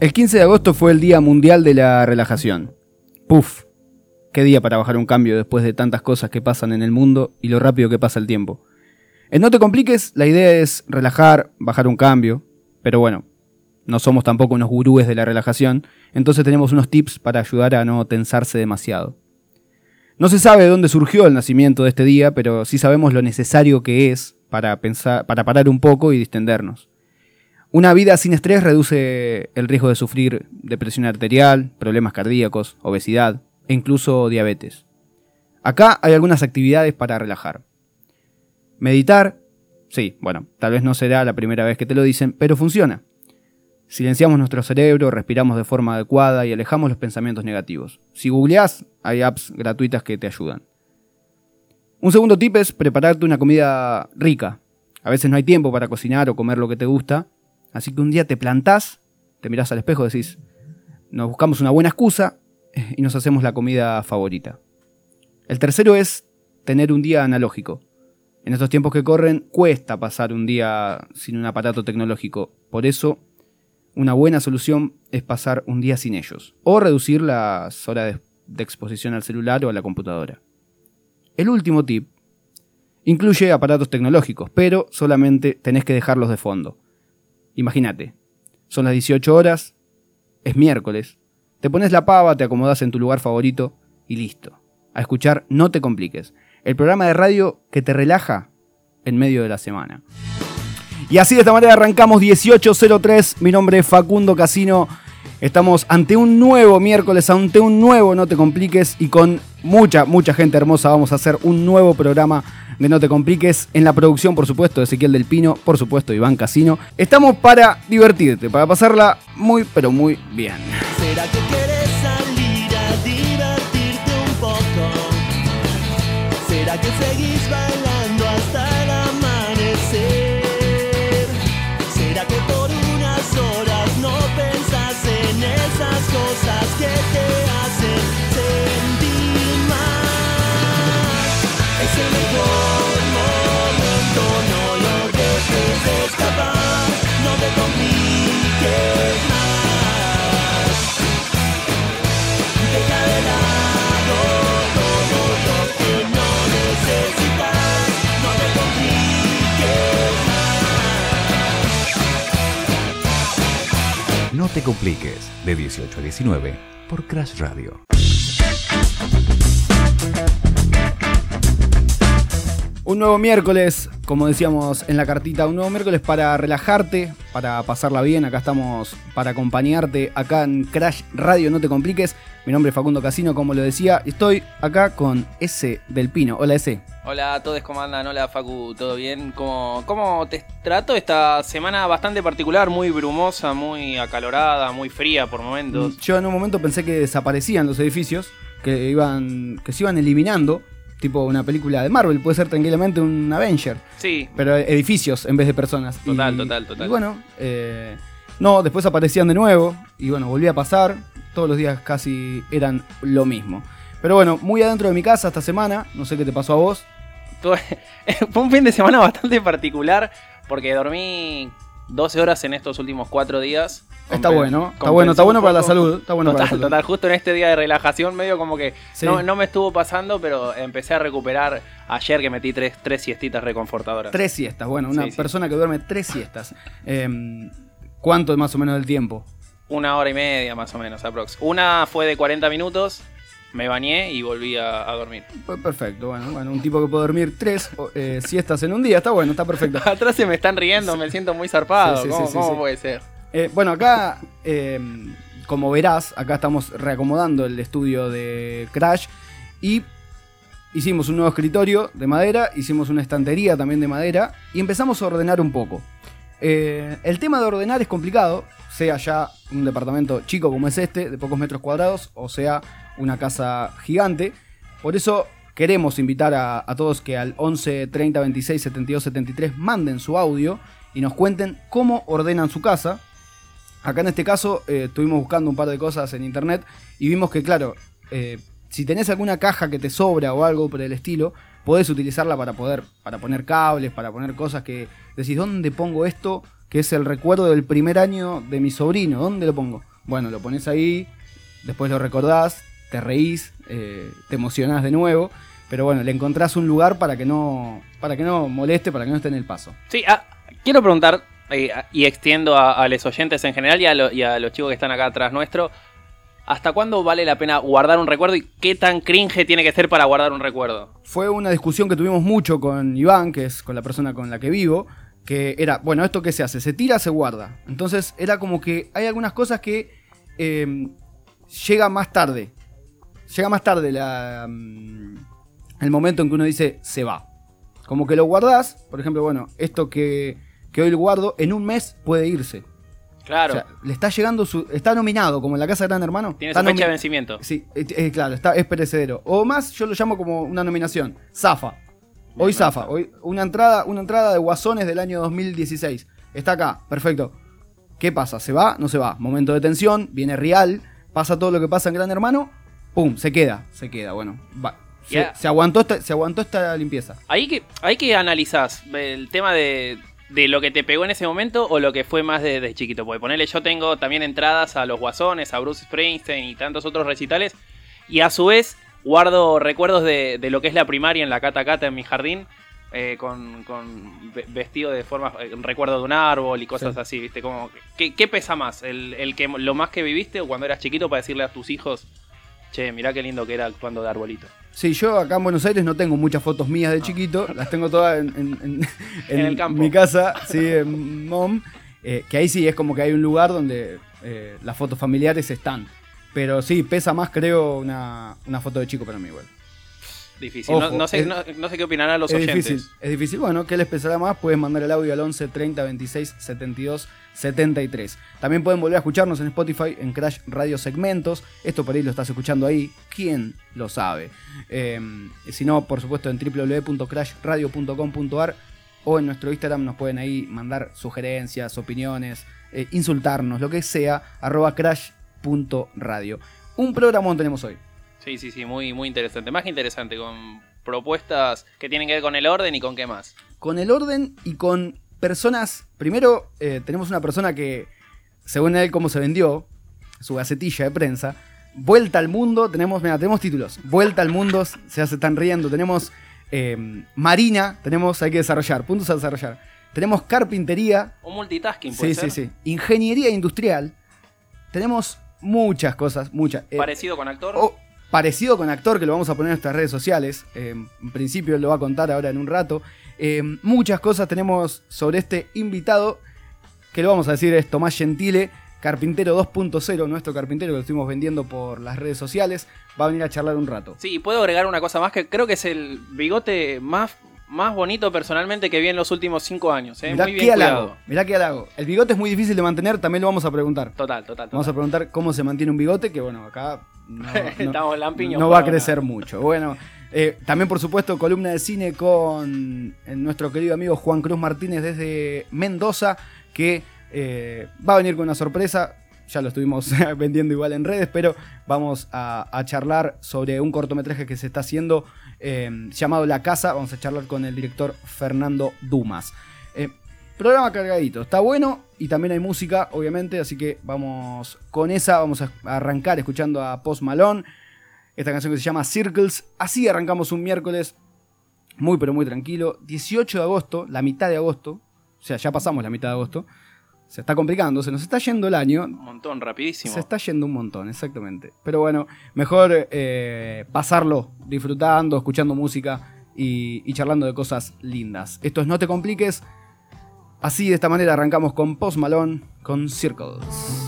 El 15 de agosto fue el Día Mundial de la Relajación. Puf, qué día para bajar un cambio después de tantas cosas que pasan en el mundo y lo rápido que pasa el tiempo. En No te compliques, la idea es relajar, bajar un cambio, pero bueno, no somos tampoco unos gurúes de la relajación, entonces tenemos unos tips para ayudar a no tensarse demasiado. No se sabe de dónde surgió el nacimiento de este día, pero sí sabemos lo necesario que es para, pensar, para parar un poco y distendernos. Una vida sin estrés reduce el riesgo de sufrir depresión arterial, problemas cardíacos, obesidad e incluso diabetes. Acá hay algunas actividades para relajar. Meditar, sí, bueno, tal vez no será la primera vez que te lo dicen, pero funciona. Silenciamos nuestro cerebro, respiramos de forma adecuada y alejamos los pensamientos negativos. Si googleás, hay apps gratuitas que te ayudan. Un segundo tip es prepararte una comida rica. A veces no hay tiempo para cocinar o comer lo que te gusta, Así que un día te plantás, te mirás al espejo, decís, nos buscamos una buena excusa y nos hacemos la comida favorita. El tercero es tener un día analógico. En estos tiempos que corren cuesta pasar un día sin un aparato tecnológico. Por eso, una buena solución es pasar un día sin ellos. O reducir las horas de, de exposición al celular o a la computadora. El último tip incluye aparatos tecnológicos, pero solamente tenés que dejarlos de fondo. Imagínate, son las 18 horas, es miércoles, te pones la pava, te acomodas en tu lugar favorito y listo. A escuchar No te compliques, el programa de radio que te relaja en medio de la semana. Y así de esta manera arrancamos 1803, mi nombre es Facundo Casino. Estamos ante un nuevo miércoles, ante un nuevo No te compliques y con mucha, mucha gente hermosa vamos a hacer un nuevo programa de No Te Compliques. En la producción, por supuesto, Ezequiel del Pino, por supuesto, Iván Casino. Estamos para divertirte, para pasarla muy, pero muy bien. ¿Será que quieres salir a divertirte un poco? ¿Será que seguís bailando hasta el amanecer? ¿Será que por unas horas no pensás en esas cosas que te te compliques, de 18 a 19 por Crash Radio. Un nuevo miércoles, como decíamos en la cartita, un nuevo miércoles para relajarte, para pasarla bien. Acá estamos para acompañarte acá en Crash Radio, no te compliques. Mi nombre es Facundo Casino, como lo decía. Estoy acá con S del Pino. Hola S. Hola a todos, ¿cómo andan? Hola Facu, ¿todo bien? ¿Cómo, ¿Cómo te trato esta semana bastante particular? Muy brumosa, muy acalorada, muy fría por momentos. Yo en un momento pensé que desaparecían los edificios, que iban, que se iban eliminando, tipo una película de Marvel, puede ser tranquilamente un Avenger, Sí, pero edificios en vez de personas. Total, Y- total, total. Y bueno, eh, no, después aparecían de nuevo y bueno, volví a pasar. Todos los días casi eran lo mismo. Pero bueno, muy adentro de mi casa esta semana, no sé qué te pasó a vos. fue un fin de semana bastante particular porque dormí 12 horas en estos últimos 4 días. Está bueno, está bueno, está bueno para la salud. Está bueno para Total, la salud. total, justo en este día de relajación medio como que Sí. no, no me estuvo pasando, pero empecé a recuperar ayer que metí tres, tres siestitas reconfortadoras. Tres siestas, bueno, una Sí, sí. persona que duerme tres siestas. Em, ¿Cuánto más o menos del tiempo? Una hora y media más o menos, aprox. Una fue de 40 minutos, me bañé y volví a, a dormir. Pues perfecto, bueno, bueno, un tipo que puede dormir tres eh, siestas en un día, está bueno, está perfecto. Atrás se me están riendo, me siento muy zarpado. Sí, sí, ¿Cómo, sí, sí, cómo sí. puede ser? Eh, bueno, acá, eh, como verás, acá estamos reacomodando el estudio de Crash y hicimos un nuevo escritorio de madera, hicimos una estantería también de madera y empezamos a ordenar un poco. Eh, el tema de ordenar es complicado, sea ya un departamento chico como es este, de pocos metros cuadrados, o sea una casa gigante. Por eso queremos invitar a, todos que al 11 30 26 72 73 manden su audio y nos cuenten cómo ordenan su casa. Acá en este caso eh, estuvimos buscando un par de cosas en internet y vimos que, claro, eh, si tenés alguna caja que te sobra o algo por el estilo, podés utilizarla para poder, para poner cables, para poner cosas que decís, ¿dónde pongo esto? Que es el recuerdo del primer año de mi sobrino, ¿dónde lo pongo? Bueno, lo pones ahí, después lo recordás, te reís, eh, te emocionás de nuevo, pero bueno, le encontrás un lugar para que no, para que no moleste, para que no esté en el paso. Sí, ah, quiero preguntar, eh, y extiendo a, a los oyentes en general y a, lo- y a los chicos que están acá atrás nuestro, ¿hasta cuándo vale la pena guardar un recuerdo y qué tan cringe tiene que ser para guardar un recuerdo? Fue una discusión que tuvimos mucho con Iván, que es con la persona con la que vivo, que era, bueno, ¿esto qué se hace? Se tira, se guarda. Entonces era como que hay algunas cosas que eh, llega más tarde. Llega más tarde la, mm, el momento en que uno dice, se va. Como que lo guardás, por ejemplo, bueno, esto que, que hoy lo guardo, en un mes puede irse. Claro, O sea, le está llegando su... Está nominado, como en la casa de Gran Hermano. tiene su fecha de vencimiento. Sí, eh, eh, claro, está, es perecedero. O más, yo lo llamo como una nominación. Zafa. Hoy Zafa. Hoy, una, entrada, una entrada de Guasones del año 2016. Está acá, perfecto. ¿Qué pasa? ¿Se va? No se va. Momento de tensión, viene real, pasa todo lo que pasa en Gran Hermano, ¡pum! Se queda, se queda. Bueno, va. Se, se aguantó esta, se aguantó esta limpieza. Ahí que, ahí que analizás el tema de, de lo que te pegó en ese momento o lo que fue más de, de chiquito. Porque ponele, yo tengo también entradas a los Guasones, a Bruce Springsteen y tantos otros recitales. Y a su vez guardo recuerdos de, de lo que es la primaria en la Cata Cata en mi jardín. eh, con, con ve- vestido de forma, eh, recuerdo de un árbol y cosas Sí. así, ¿viste? Como, ¿qué, qué pesa más? ¿El, el que, ¿Lo más que viviste o cuando eras chiquito para decirle a tus hijos, che, mirá qué lindo que era actuando de arbolito? Sí, yo acá en Buenos Aires no tengo muchas fotos mías de chiquito, las tengo todas en, en- en- En el campo. mi casa, sí, en Mom, eh, que ahí sí es como que hay un lugar donde eh, las fotos familiares están. Pero sí, pesa más creo una, una foto de chico para mí igual. Difícil. Ojo, no, no sé, es- no, no sé qué opinarán los es oyentes. difícil, es difícil. Bueno, ¿qué les pesará más? Puedes mandar el audio al 11 30 26 72 73. También pueden volver a escucharnos en Spotify en Crash Radio Segmentos. Esto por ahí lo estás escuchando ahí. ¿Quién lo sabe? Eh, si no, por supuesto en www.crashradio.com.ar o en nuestro Instagram nos pueden ahí mandar sugerencias, opiniones, eh, insultarnos, lo que sea, arroba crash.radio. Un programón tenemos hoy. Sí, sí, sí, muy, muy interesante. Más que interesante, con propuestas que tienen que ver con el orden y con qué más. con el orden y con personas. Primero, eh, tenemos una persona que, según él, cómo se vendió, su gacetilla de prensa. Vuelta al mundo, tenemos, mira, tenemos títulos. Vuelta al mundo, se hace tan riendo. Tenemos eh, Marina, tenemos, hay que desarrollar, puntos a desarrollar. Tenemos carpintería, Un multitasking, puede sí, ser. sí, sí. Ingeniería industrial. Tenemos muchas cosas, muchas. Eh, Parecido con actor. Parecido con actor, que lo vamos a poner en nuestras redes sociales. eh, en principio lo va a contar ahora en un rato. Eh, muchas cosas tenemos sobre este invitado, que lo vamos a decir es Tomás Gentile, carpintero 2.0, nuestro carpintero que lo estuvimos vendiendo por las redes sociales. Va a venir a charlar un rato. Sí, puedo agregar una cosa más que creo que es el bigote más, más bonito personalmente que vi en los últimos cinco años. ¿eh? Mirá Muy qué bien halago, cuidado. mirá qué halago. El bigote es muy difícil de mantener, también lo vamos a preguntar. Total, total. Vamos a preguntar cómo se mantiene un bigote, que bueno, acá no, no- no va a crecer mucho. Bueno, eh, también por supuesto columna de cine con eh, nuestro querido amigo Juan Cruz Martínez desde Mendoza, que eh, va a venir con una sorpresa. Ya lo estuvimos vendiendo igual en redes, pero vamos a, a charlar sobre un cortometraje que se está haciendo eh, llamado La Casa. Vamos a charlar con el director Fernando Dumas. Eh, programa cargadito, está bueno y también hay música, obviamente, así que vamos con esa, vamos a arrancar escuchando a Post Malone, esta canción que se llama Circles, así arrancamos un miércoles muy pero muy tranquilo, 18 de agosto, la mitad de agosto, o sea, ya pasamos la mitad de agosto, se está complicando, se nos está yendo el año, Un montón, rapidísimo. se está yendo un montón, exactamente. Pero bueno, mejor eh, pasarlo disfrutando, escuchando música y, y charlando de cosas lindas. Esto es No Te Compliques. Así, de esta manera, arrancamos con Post Malone, con Circles.